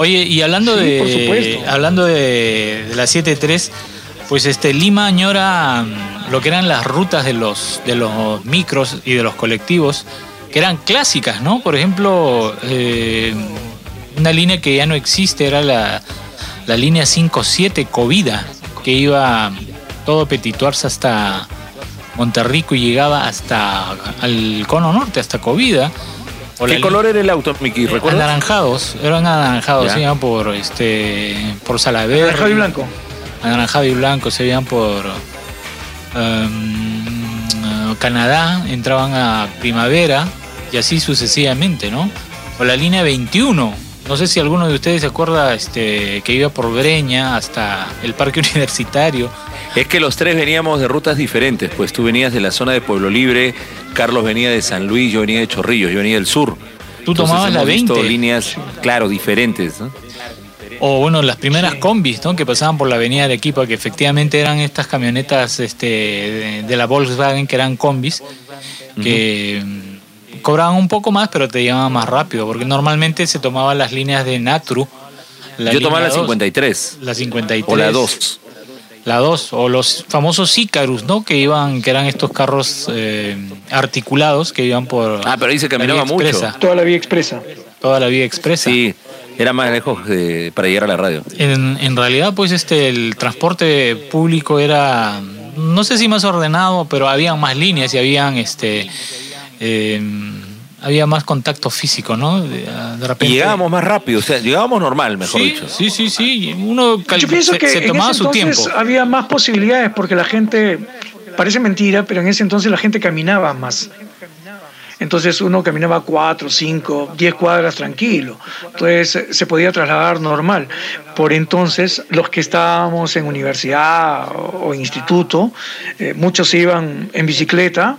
Oye, y hablando Sí, de por supuesto. hablando de, de la 7.3, pues este Lima añora mm, lo que eran las rutas de los de los micros y de los colectivos que eran clásicas, ¿no? Por ejemplo, eh, una línea que ya no existe era la, la línea 57 Covida, que iba todo Petituarza hasta Monterrico y llegaba hasta al cono norte, hasta Covida. ¿Qué color era el auto, Miki? ¿Recuerdas? Anaranjados, eran anaranjados, Ya. se iban por este por Salaverry. Javi Blanco. Anaranjado y blanco se iban por em, Canadá, entraban a Primavera y así sucesivamente, ¿no? O la línea 21. No sé si alguno de ustedes se acuerda este, que iba por Breña hasta el Parque Universitario. Es que los tres veníamos de rutas diferentes, pues tú venías de la zona de Pueblo Libre, Carlos venía de San Luis, yo venía de Chorrillos, yo venía del sur. Tú Entonces tomabas la hemos visto 20. líneas, claro, diferentes. ¿no? O bueno, las primeras combis, ¿no? Que pasaban por la avenida Arequipa, que efectivamente eran estas camionetas este, de, de la Volkswagen, que eran combis, que cobraban un poco más, pero te llevaban más rápido, porque normalmente se tomaban las líneas de Natru. la yo tomaba la 2, 53 La 53. o la 2. La 2, o los famosos Icarus, ¿no? Que iban, que eran estos carros eh, articulados que iban por Ah, pero ahí se caminaba mucho. expresa, Toda la vía expresa. toda la vía expresa. Sí, era más lejos de- para llegar a la radio. En, en realidad, pues este el transporte público era, no sé si más ordenado, pero habían más líneas y habían este eh, había más contacto físico, ¿no? De, de Y repente. llegábamos más rápido, o sea, llegábamos normal, mejor sí, dicho. sí, sí, sí. Uno Yo pienso se, que se en tomaba ese su entonces tiempo. había más posibilidades porque la gente, parece mentira, pero en ese entonces la gente caminaba más. Entonces uno caminaba cuatro, cinco, diez cuadras tranquilo. Entonces eh, se podía trasladar normal. Por entonces los que estábamos en universidad o o instituto, eh, muchos se iban en bicicleta.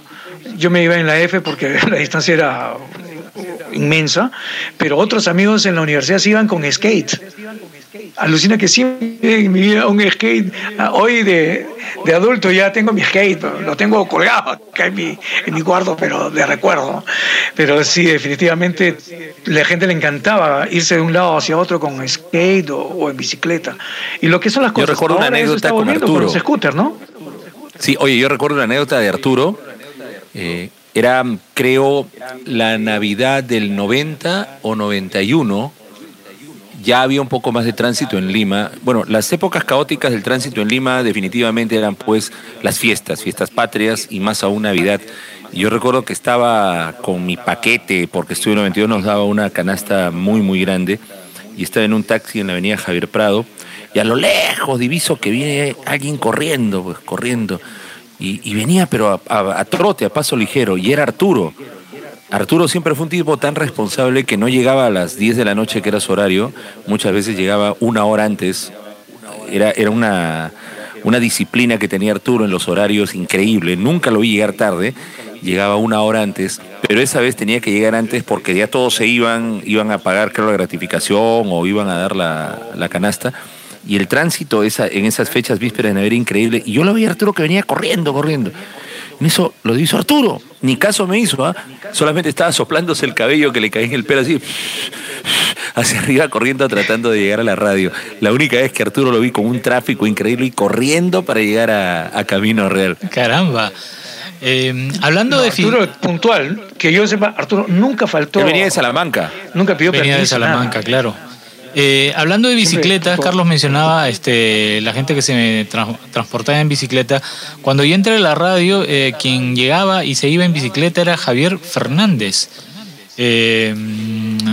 Yo me iba en la F porque la distancia era inmensa, pero otros amigos en la universidad se iban con skate. Alucina que siempre en mi vida un skate, ah, hoy de, de adulto ya tengo mi skate, lo tengo colgado acá en mi, en mi cuarto, pero de recuerdo. Pero sí, definitivamente la gente le encantaba irse de un lado hacia otro con skate o, o en bicicleta. Y lo que son las Yo cosas. recuerdo una ahora anécdota con Arturo. los scooters, ¿no? Sí, oye, yo recuerdo una anécdota de Arturo. Eh, era, creo, la Navidad del 90 o 91. Ya había un poco más de tránsito en Lima. Bueno, las épocas caóticas del tránsito en Lima definitivamente eran pues las fiestas, fiestas patrias y más aún Navidad. Yo recuerdo que estaba con mi paquete, porque Estudio 92 nos daba una canasta muy, muy grande, y estaba en un taxi en la avenida Javier Prado, y a lo lejos diviso que viene alguien corriendo, pues corriendo, y, venía pero a, a- a trote, a paso ligero, y era Arturo. Arturo siempre fue un tipo tan responsable que no llegaba a las 10 de la noche, que era su horario, muchas veces llegaba una hora antes. Era, era una, una disciplina que tenía Arturo en los horarios increíble. Nunca lo vi llegar tarde, llegaba una hora antes, pero esa vez tenía que llegar antes porque ya todos se iban, iban a pagar, creo, la gratificación o iban a dar la, la canasta. Y el tránsito esa, en esas fechas vísperas de Navidad era increíble. Y yo lo vi a Arturo que venía corriendo, corriendo. En eso lo hizo Arturo. Ni caso me hizo, ¿ah? Solamente estaba soplándose el cabello que le caía en el pelo así, hacia arriba corriendo tratando de llegar a la radio. La única vez que Arturo lo vi con un tráfico increíble y corriendo para llegar a, a Camino Real. Caramba. Eh, hablando No, de Arturo, puntual, que yo sepa, Arturo nunca faltó. Él venía de Salamanca. Nunca pidió Venía de permiso, Salamanca, nada. claro. Eh, hablando de fue- Carlos mencionaba este, la gente que se tra- transportaba en bicicleta. Cuando yo entré a la radio, eh, quien llegaba y se iba en bicicleta era Javier Fernández. Eh,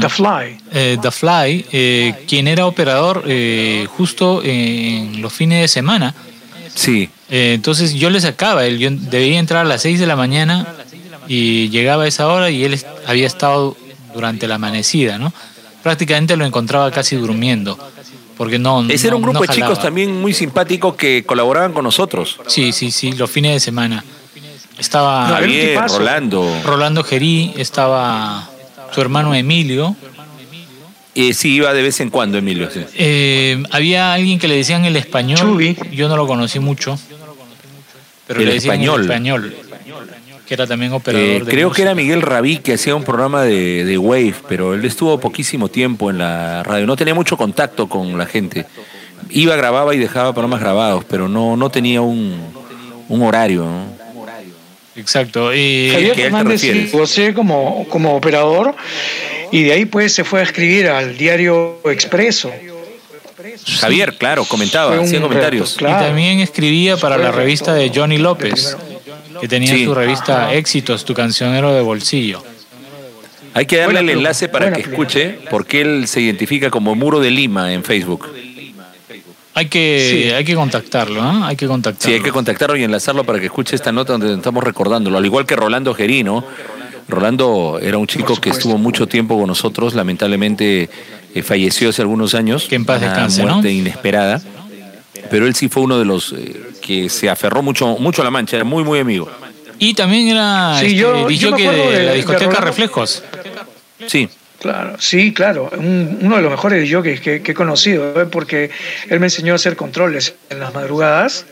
The Fly. eh, The Fly, eh, quien era operador eh, justo en los fines de semana. Sí. Eh, entonces yo le sacaba, él, yo debía entrar a las 6 de la mañana y llegaba a esa hora y él había estado durante la amanecida, ¿no? Prácticamente lo encontraba casi durmiendo, porque no... Ese era un grupo no de chicos también muy simpático que colaboraban con nosotros. Sí, sí, sí, los fines de semana. Estaba Javier. Rolando. Rolando Gerí, estaba su hermano Emilio. Eh, sí, iba de vez en cuando, Emilio. sí. Eh, había alguien que le decían el español. Chubi. Yo no lo conocí mucho. Pero El le decían español. el español. Que era también operador Eh, de creo que era. Miguel Rabí que hacía un programa de, de Wave, pero él estuvo poquísimo tiempo en la radio. No tenía mucho contacto con la gente. Iba, grababa y dejaba programas grabados, pero no, no tenía un, un horario. ¿no? Exacto. Y Javier ¿qué te Fernández sí, como, como operador y de ahí pues se fue a escribir al diario Expreso. Javier, claro, comentaba, hacía comentarios. reto, claro. Y también escribía para la revista de Johnny López, que tenía Sí. su revista Éxitos, tu cancionero de bolsillo. Hay que darle el enlace para que escuche, porque él se identifica como Muro de Lima en Facebook. Hay que, Sí. hay que contactarlo, ¿ah? Hay que contactarlo. Sí, hay que contactarlo y enlazarlo para que escuche esta nota donde estamos recordándolo. Al igual que Rolando Gerino. Rolando era un chico que estuvo mucho tiempo con nosotros, lamentablemente eh, falleció hace algunos años. Que en paz una descanse, ¿no? muerte inesperada. Pero él sí fue uno de los eh, que se aferró mucho, mucho a la mancha, era muy, muy amigo. Y también era Sí, este, yo- yo me disjockey acuerdo de, de- la discoteca. Reflejos. Sí, Claro, sí, claro, un- uno de los mejores jockeys que, que he conocido, ¿eh? porque él me enseñó a hacer controles en las madrugadas.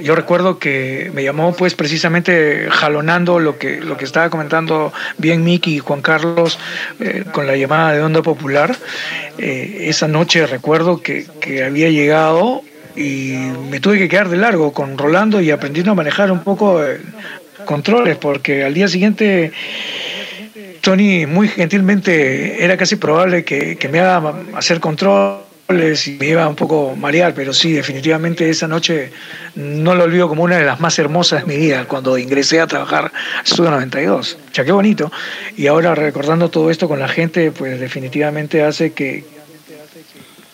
Yo recuerdo que me llamó pues precisamente jalonando lo que, lo que estaba comentando bien Miki y Juan Carlos eh, con la llamada de Onda Popular. Eh, esa noche recuerdo que, que había llegado y me tuve que quedar de largo con Rolando y aprendiendo a manejar un poco eh, controles, porque al día siguiente Tony muy gentilmente era casi probable que, que me haga hacer controles y me iba un poco marear, pero sí, definitivamente esa noche no lo olvido como una de las más hermosas de mi vida cuando ingresé a trabajar a Estudio 92. Ya qué bonito. Y ahora recordando todo esto con la gente, pues definitivamente hace que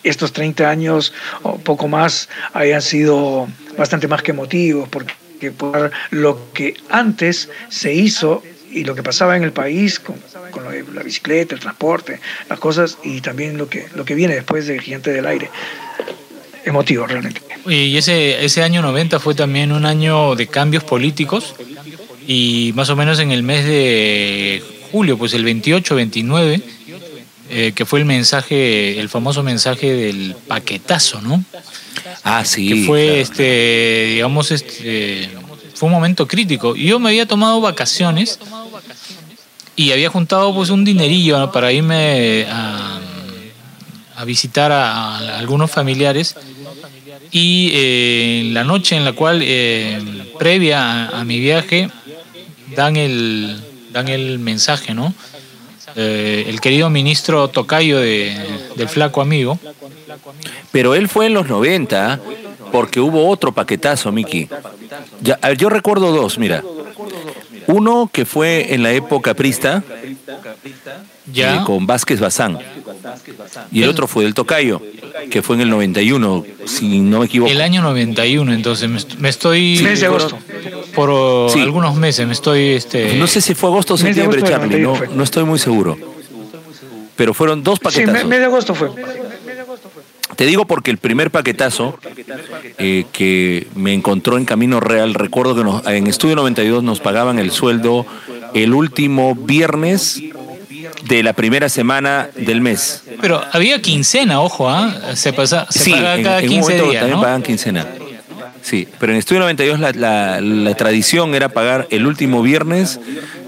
estos 30 años o poco más hayan sido bastante más que emotivos, porque por lo que antes se hizo y lo que pasaba en el país con, la bicicleta, el transporte, las cosas y también lo que, lo que viene después de Gigante del Aire. Emotivo realmente. Y ese, ese año 90 fue también un año de cambios políticos y más o menos en el mes de julio, pues el 28, 29, eh, que fue el mensaje, el famoso mensaje del paquetazo, ¿no? ah, sí. que fue claro. este digamos este fue un momento crítico yo me había tomado vacaciones y había juntado pues un dinerillo ¿no? para irme a, a visitar a, a algunos familiares y eh, en la noche en la cual eh, previa a, a mi viaje dan el dan el mensaje no Eh, el querido ministro Tocayo de, del flaco amigo Pero él fue en los 90 porque hubo otro paquetazo, Miki. Ya, a ver, yo recuerdo dos, mira. Uno que fue en la época prista, ya eh, con Vázquez Bazán. Y el otro fue del Tocayo, que fue en el 91, si no me equivoco. El año 91, entonces me, est- me estoy Mes de agosto. Por Sí. algunos meses, me estoy este No sé si fue agosto o septiembre, Charlie, no, 91 fue. no estoy muy seguro. Pero fueron dos Sí, paquetazos. me- mes de agosto fue. Te digo porque el primer paquetazo eh, que me encontró en Camino Real, recuerdo que nos- en Estudio 92 nos pagaban el sueldo el último viernes de la primera semana del mes. pero había quincena, ojo, ¿ah? se pasa se sí, paga en, cada en un 15 momento días, también ¿no? pagan quincena. Sí, pero en Estudio 92 la, la- la tradición era pagar el último viernes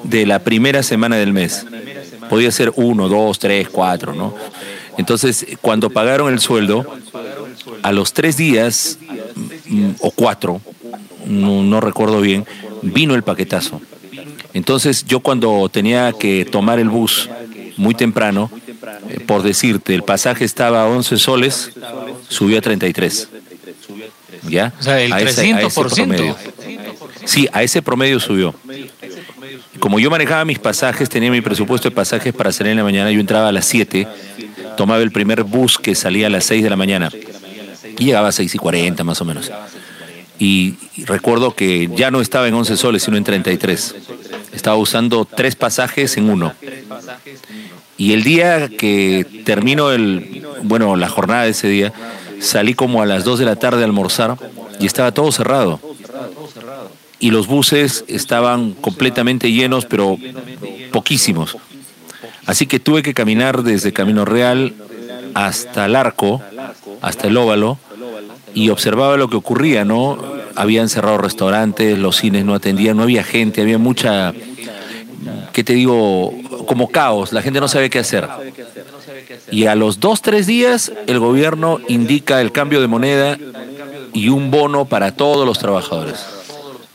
de la primera semana del mes. Podía ser uno, dos, tres, cuatro, ¿no? Entonces, cuando pagaron el sueldo, a los tres días mm, o cuatro, no, recuerdo bien, vino el paquetazo. Entonces, yo cuando tenía que tomar el bus muy temprano, eh, por decirte, el pasaje estaba a 11 soles, subió a 33. ¿Ya? O sea, el A ese- a ese 300%. promedio. Sí, a ese promedio subió. Como yo manejaba mis pasajes, tenía mi presupuesto de pasajes para salir en la mañana, yo entraba a las 7, tomaba el primer bus que salía a las 6 de la mañana y llegaba a 6 y 40 más o menos. Y, y recuerdo que ya no estaba en 11 soles, sino en 33. Estaba usando tres pasajes en uno. Y el día que terminó el, bueno, la jornada de ese día, salí como a las 2 de la tarde a almorzar y estaba todo cerrado. Y los buses estaban completamente llenos, pero poquísimos. Así que tuve que caminar desde Camino Real hasta el arco, hasta el óvalo, y observaba lo que ocurría, ¿no? habían cerrado restaurantes, los cines no atendían, no había gente, había mucha, ¿qué te digo? Como caos, la gente no sabe qué hacer. Y a los dos, tres días, el gobierno indica el cambio de moneda y un bono para todos los trabajadores.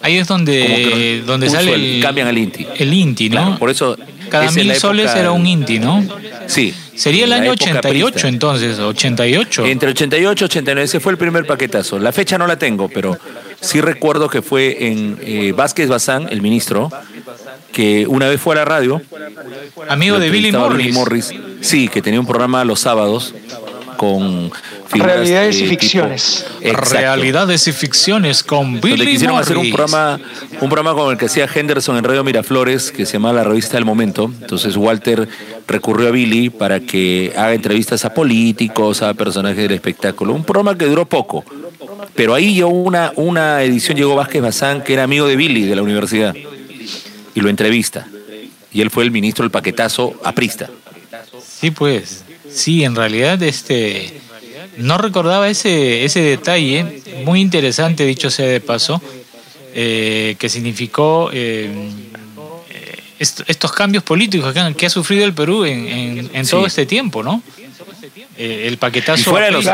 Ahí es donde, donde sale el, cambian al INTI. El INTI, ¿no? por eso cada mil soles era un INTI, ¿no? Sí. Sería el año 88 entonces, 88. Entre 88 y 89, ese fue el primer paquetazo. La fecha no la tengo, pero sí recuerdo que fue en eh, Vázquez Bazán, el ministro, que una vez fue a la radio. Amigo de Billy Morris. Sí, que tenía un programa los sábados con Realidades y ficciones. Realidades y ficciones con Billy Donde quisieron hacer un programa, un programa con el que hacía Henderson en Radio Miraflores, que se llamaba La Revista del Momento. Entonces Walter recurrió a Billy para que haga entrevistas a políticos, a personajes del espectáculo. Un programa que duró poco. Pero ahí llegó una, una edición, llegó Vázquez Bazán, que era amigo de Billy de la universidad, y lo entrevista. Y él fue el ministro del paquetazo aprista. Sí, pues. Sí, en realidad este no recordaba ese, ese detalle, muy interesante dicho sea de paso, eh, que significó eh, estos cambios políticos que ha, sufrido el Perú en, todo este tiempo, ¿no? Eh, el paquetazo. fuera de los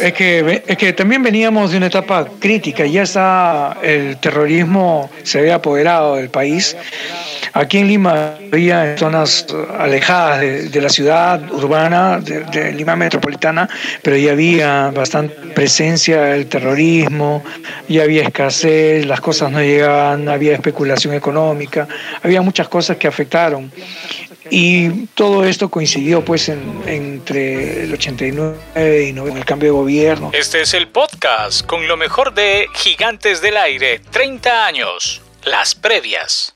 Es que, es que también veníamos de una etapa crítica, ya está el terrorismo se había apoderado del país. Aquí en Lima había zonas alejadas de, la ciudad urbana, de, Lima metropolitana, pero ya había bastante presencia del terrorismo, ya había escasez, las cosas no llegaban, había especulación económica, había muchas cosas que afectaron. Y todo esto coincidió pues entre el 89 y 90, el cambio de gobierno. Este es el podcast con lo mejor de Gigantes del Aire, 30 años, las previas.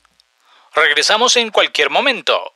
Regresamos en cualquier momento.